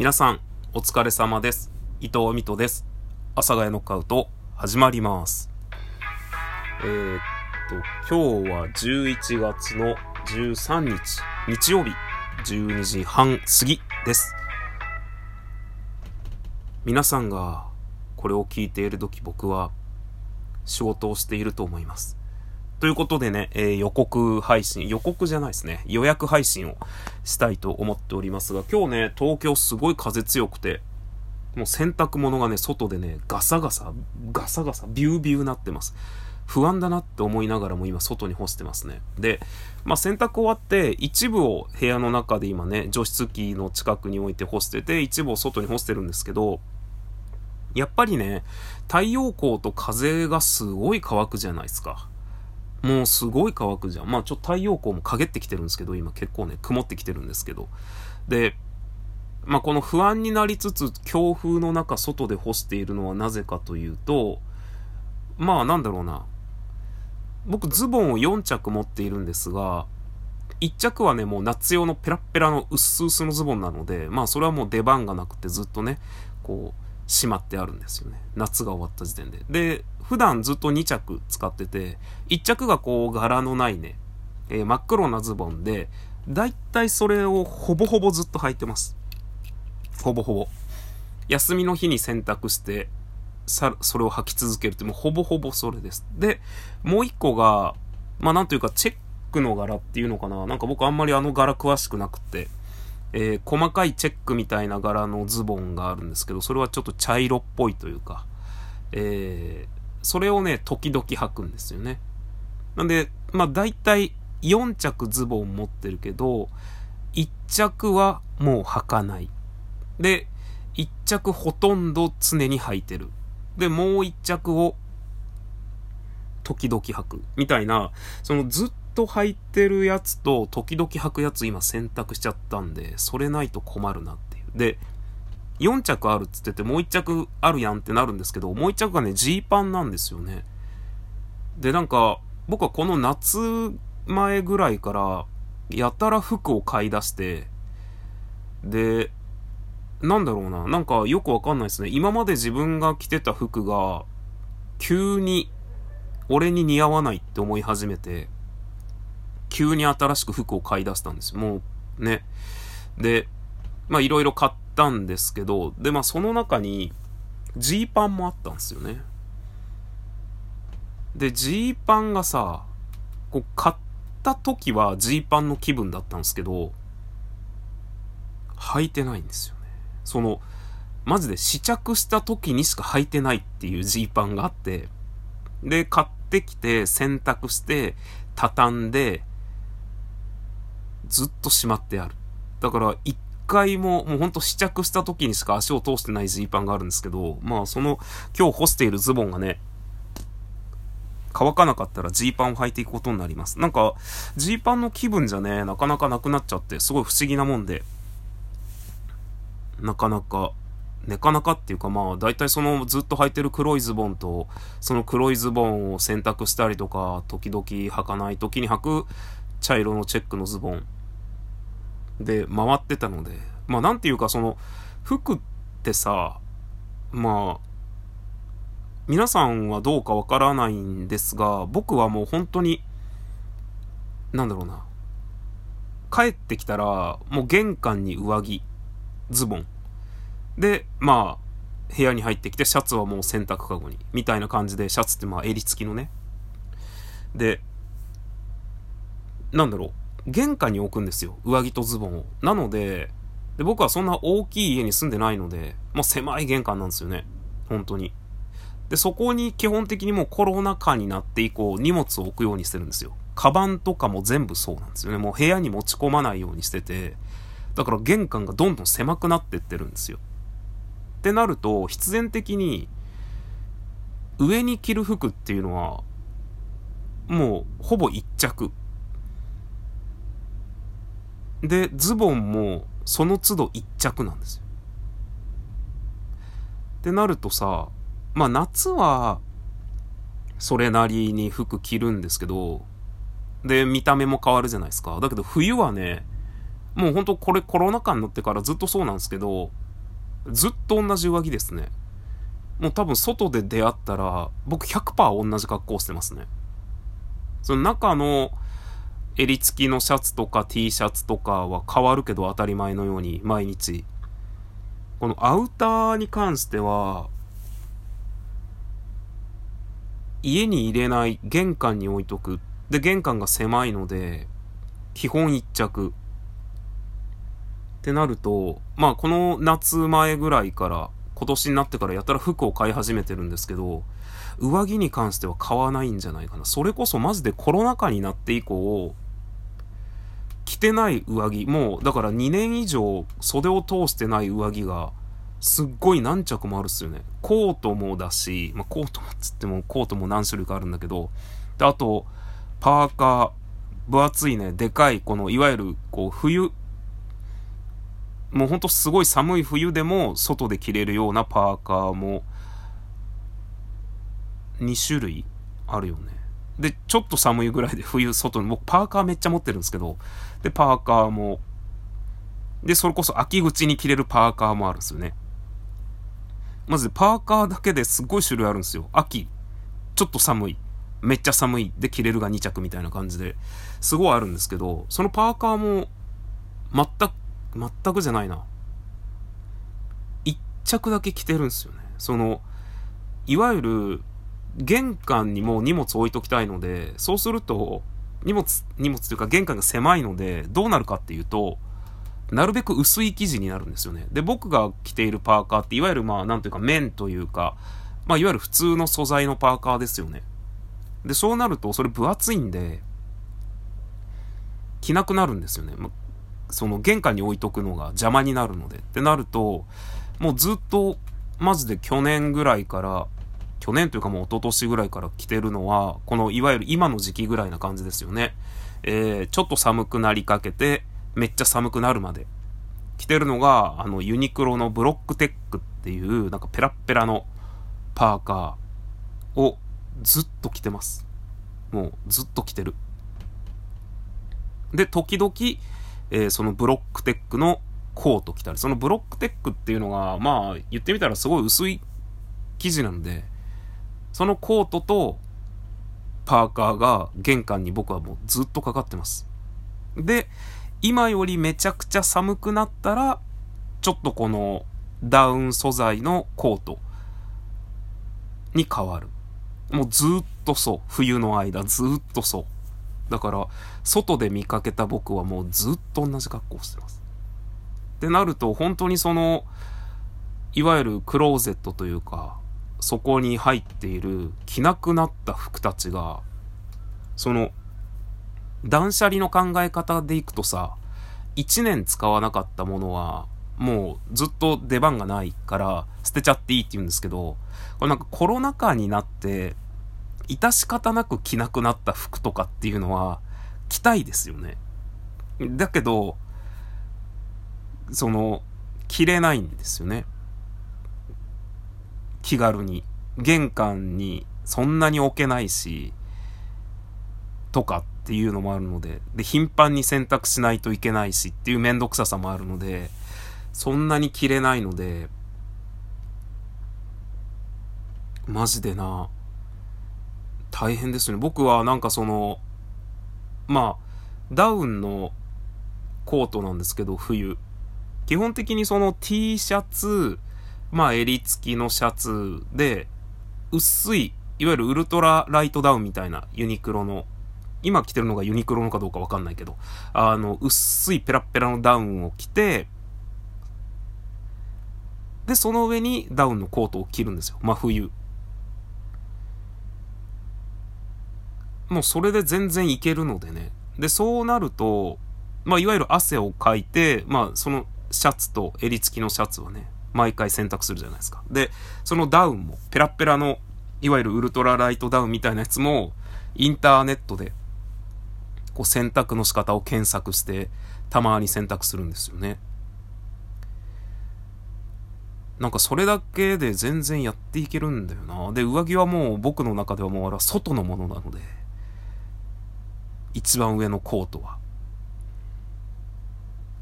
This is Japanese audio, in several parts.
皆さん、お疲れ様です。伊藤美斗です。阿佐ヶ谷ノックアウト、始まります。えー、っと、今日は11月の13日、日曜日、12時半過ぎです。皆さんがこれを聞いている時僕は仕事をしていると思います。ということでね、えー予告配信、予告じゃないですね、予約配信をしたいと思っておりますが、今日ね、東京すごい風強くて、もう洗濯物がね、外でね、ガサガサ、ガサガサ、ビュービューなってます。不安だなって思いながらも今外に干してますね。で、まあ洗濯終わって一部を部屋の中で今ね、除湿機の近くに置いて干してて、一部を外に干してるんですけど、やっぱりね、太陽光と風がすごい乾くじゃないですか。もうすごい乾くじゃん。まあちょっと太陽光も陰ってきてるんですけど、今結構ね、曇ってきてるんですけど。で、まあこの不安になりつつ、強風の中、外で干しているのはなぜかというと、まあなんだろうな。僕ズボンを4着持っているんですが、1着はね、もう夏用のペラッペラの薄々のズボンなので、まあそれはもう出番がなくてずっとね、こう、しまってあるんですよね。夏が終わった時点で。で、普段ずっと2着使ってて、1着がこう柄のないね、えー真っ黒なズボンで、だいたいそれをほぼほぼずっと履いてます。ほぼほぼ。休みの日に洗濯して、さ、それを履き続けるって、もうほぼほぼそれです。で、もう一個が、まあなんというかチェックの柄っていうのかな。なんか僕あんまりあの柄詳しくなくて、えー細かいチェックみたいな柄のズボンがあるんですけど、それはちょっと茶色っぽいというか、えーそれをね、時々履くんですよね。なんで、まあ大体4着ズボン持ってるけど、1着はもう履かない。で、1着ほとんど常に履いてる。で、もう1着を時々履く。みたいな、そのずっと履いてるやつと時々履くやつ今選択しちゃったんで、それないと困るなっていう。で、4着あるっつっててもう1着あるやんってなるんですけど、もう1着がね、ジーパンなんですよね。で、なんか、僕はこの夏前ぐらいから、やたら服を買い出して、で、なんだろうな、なんかよくわかんないですね。今まで自分が着てた服が、急に俺に似合わないって思い始めて、急に新しく服を買い出したんですよ。もうね。で、まあいろいろ買ったんですけど、で、まあその中に、ジーパンもあったんですよね。で、ジーパンがさ、こう買った時はジーパンの気分だったんですけど、履いてないんですよね。その、マジで試着した時にしか履いてないっていうジーパンがあって、で、買ってきて、洗濯して、畳んで、ずっとしまってある。だから、一回も、もうほんと試着した時にしか足を通してないジーパンがあるんですけど、まあ、その、今日干しているズボンがね、乾かなかったらジーパンを履いていくことになります。なんか、ジーパンの気分じゃね、なかなかなくなっちゃって、すごい不思議なもんで、なかなか、なかなかっていうかまあ、大体そのずっと履いてる黒いズボンと、その黒いズボンを洗濯したりとか、時々履かない時に履く茶色のチェックのズボンで回ってたので、まあなんていうかその、服ってさ、まあ、皆さんはどうかわからないんですが、僕はもう本当に、なんだろうな。帰ってきたら、もう玄関に上着、ズボン。で、まあ、部屋に入ってきて、シャツはもう洗濯かごに。みたいな感じで、シャツってまあ襟付きのね。で、なんだろう。玄関に置くんですよ。上着とズボンを。なので、で僕はそんな大きい家に住んでないので、もう狭い玄関なんですよね。本当に。で、そこに基本的にもうコロナ禍になって以降、荷物を置くようにしてるんですよ。カバンとかも全部そうなんですよね。もう部屋に持ち込まないようにしてて、だから玄関がどんどん狭くなってってるんですよ。ってなると、必然的に、上に着る服っていうのは、もうほぼ一着。で、ズボンもその都度一着なんですよ。ってなるとさ、まあ夏は、それなりに服着るんですけど、で、見た目も変わるじゃないですか。だけど冬はね、もうほんとこれコロナ禍になってからずっとそうなんですけど、ずっと同じ上着ですね。もう多分外で出会ったら、僕100%同じ格好してますね。その中の襟付きのシャツとか T シャツとかは変わるけど当たり前のように毎日。このアウターに関しては、家に入れない、玄関に置いとく。で、玄関が狭いので、基本一着。ってなると、まあこの夏前ぐらいから今年になってからやたら服を買い始めてるんですけど、上着に関しては買わないんじゃないかな。それこそマジでコロナ禍になって以降、着てない上着、もうだから2年以上袖を通してない上着が、すっごい何着もあるっすよね。コートもだし、まあ、コートもっつってもコートも何種類かあるんだけど、で、あと、パーカー、分厚いね、でかい、この、いわゆる、こう、冬、もうほんとすごい寒い冬でも外で着れるようなパーカーも2種類あるよね。で、ちょっと寒いぐらいで冬外に、僕パーカーめっちゃ持ってるんですけど、で、パーカーも、で、それこそ秋口に着れるパーカーもあるんですよね。まずパーカーだけですごい種類あるんですよ。秋、ちょっと寒い、めっちゃ寒いで着れるが2着みたいな感じで、すごいあるんですけど、そのパーカーも、全く、全くじゃないな。1着だけ着てるんですよね。その、いわゆる、玄関にも荷物置いときたいので、そうすると、荷物、荷物というか玄関が狭いので、どうなるかっていうと、なるべく薄い生地になるんですよね。で、僕が着ているパーカーって、いわゆるまあ、なんというか綿というか、まあ、いわゆる普通の素材のパーカーですよね。で、そうなると、それ分厚いんで、着なくなるんですよね。まその玄関に置いとくのが邪魔になるので。ってなると、もうずっと、マジで去年ぐらいから、去年というかもう一昨年ぐらいから着てるのは、このいわゆる今の時期ぐらいな感じですよね。えー、ちょっと寒くなりかけて、めっちゃ寒くなるまで着てるのが、あの、ユニクロのブロックテックっていう、なんかペラッペラのパーカーをずっと着てます。もうずっと着てる。で、時々、えー、そのブロックテックのコート着たり、そのブロックテックっていうのが、まあ、言ってみたらすごい薄い生地なんで、そのコートとパーカーが玄関に僕はもうずっとかかってます。で、今よりめちゃくちゃ寒くなったら、ちょっとこのダウン素材のコートに変わる。もうずっとそう。冬の間ずっとそう。だから、外で見かけた僕はもうずっと同じ格好をしてます。ってなると、本当にその、いわゆるクローゼットというか、そこに入っている着なくなった服たちが、その、断捨離の考え方でいくとさ、1年使わなかったものは、もうずっと出番がないから捨てちゃっていいって言うんですけど、これなんかコロナ禍になって、致し方なく着なくなった服とかっていうのは、着たいですよね。だけど、その、着れないんですよね。気軽に。玄関にそんなに置けないし、とかっていうのもあるので、で、頻繁に洗濯しないといけないしっていうめんどくささもあるので、そんなに着れないので、マジでな、大変ですね。僕はなんかその、まあ、ダウンのコートなんですけど、冬。基本的にその T シャツ、まあ襟付きのシャツで、薄い、いわゆるウルトラライトダウンみたいなユニクロの、今着てるのがユニクロのかどうかわかんないけど、あの、薄いペラペラのダウンを着て、で、その上にダウンのコートを着るんですよ。真冬。もうそれで全然いけるのでね。で、そうなると、まあ、いわゆる汗をかいて、まあ、そのシャツと襟付きのシャツはね、毎回洗濯するじゃないですか。で、そのダウンも、ペラペラの、いわゆるウルトラライトダウンみたいなやつも、インターネットで、こう洗濯の仕方を検索して、たまに洗濯するんですよね。なんかそれだけで全然やっていけるんだよな。で、上着はもう僕の中ではもうあれは外のものなので、一番上のコートは。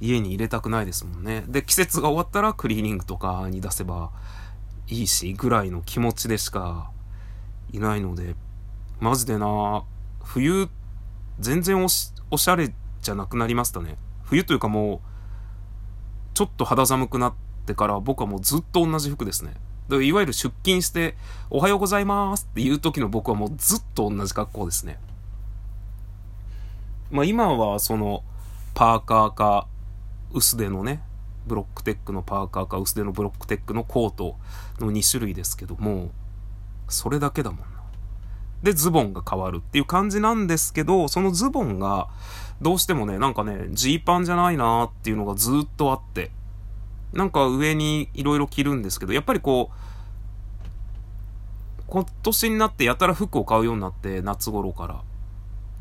家に入れたくないですもんね。で、季節が終わったらクリーニングとかに出せばいいし、ぐらいの気持ちでしかいないので、マジでな冬、全然おしおしゃれじゃなくなりましたね。冬というかもう、ちょっと肌寒くなってから僕はもうずっと同じ服ですね。でいわゆる出勤して、おはようございますっていう時の僕はもうずっと同じ格好ですね。まあ今はその、パーカーか、薄手のね、ブロックテックのパーカーか薄手のブロックテックのコートの2種類ですけども、それだけだもんな。で、ズボンが変わるっていう感じなんですけど、そのズボンが、どうしてもね、なんかね、ジーパンじゃないなっていうのがずっとあって、なんか上に色々着るんですけど、やっぱりこう、今年になってやたら服を買うようになって、夏頃から。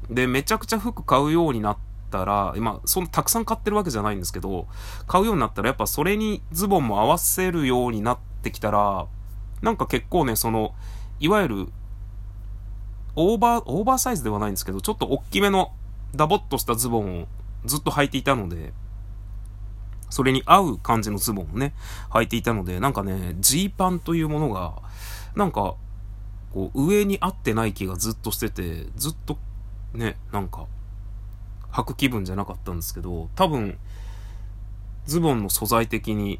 で、めちゃくちゃ服買うようになったら、今、そのたくさん買ってるわけじゃないんですけど、買うようになったらやっぱそれにズボンも合わせるようになってきたら、なんか結構ね、その、いわゆる、オーバー、オーバーサイズではないんですけど、ちょっと大きめのダボっとしたズボンをずっと履いていたので、それに合う感じのズボンをね、履いていたので、なんかね、ジーパンというものが、なんか、こう、上に合ってない気がずっとしてて、ずっと、ね、なんか、履く気分じゃなかったんですけど、多分、ズボンの素材的に、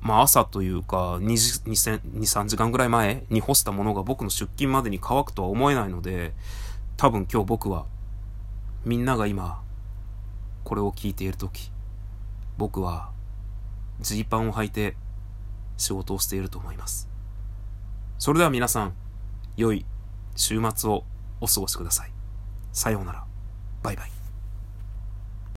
まあ朝というか2、2、3時間ぐらい前に干したものが僕の出勤までに乾くとは思えないので、多分今日僕は、みんなが今、これを聞いているとき、僕は、ジーパンを履いて仕事をしていると思います。それでは皆さん、良い週末をお過ごしください。さようなら。バイバイ。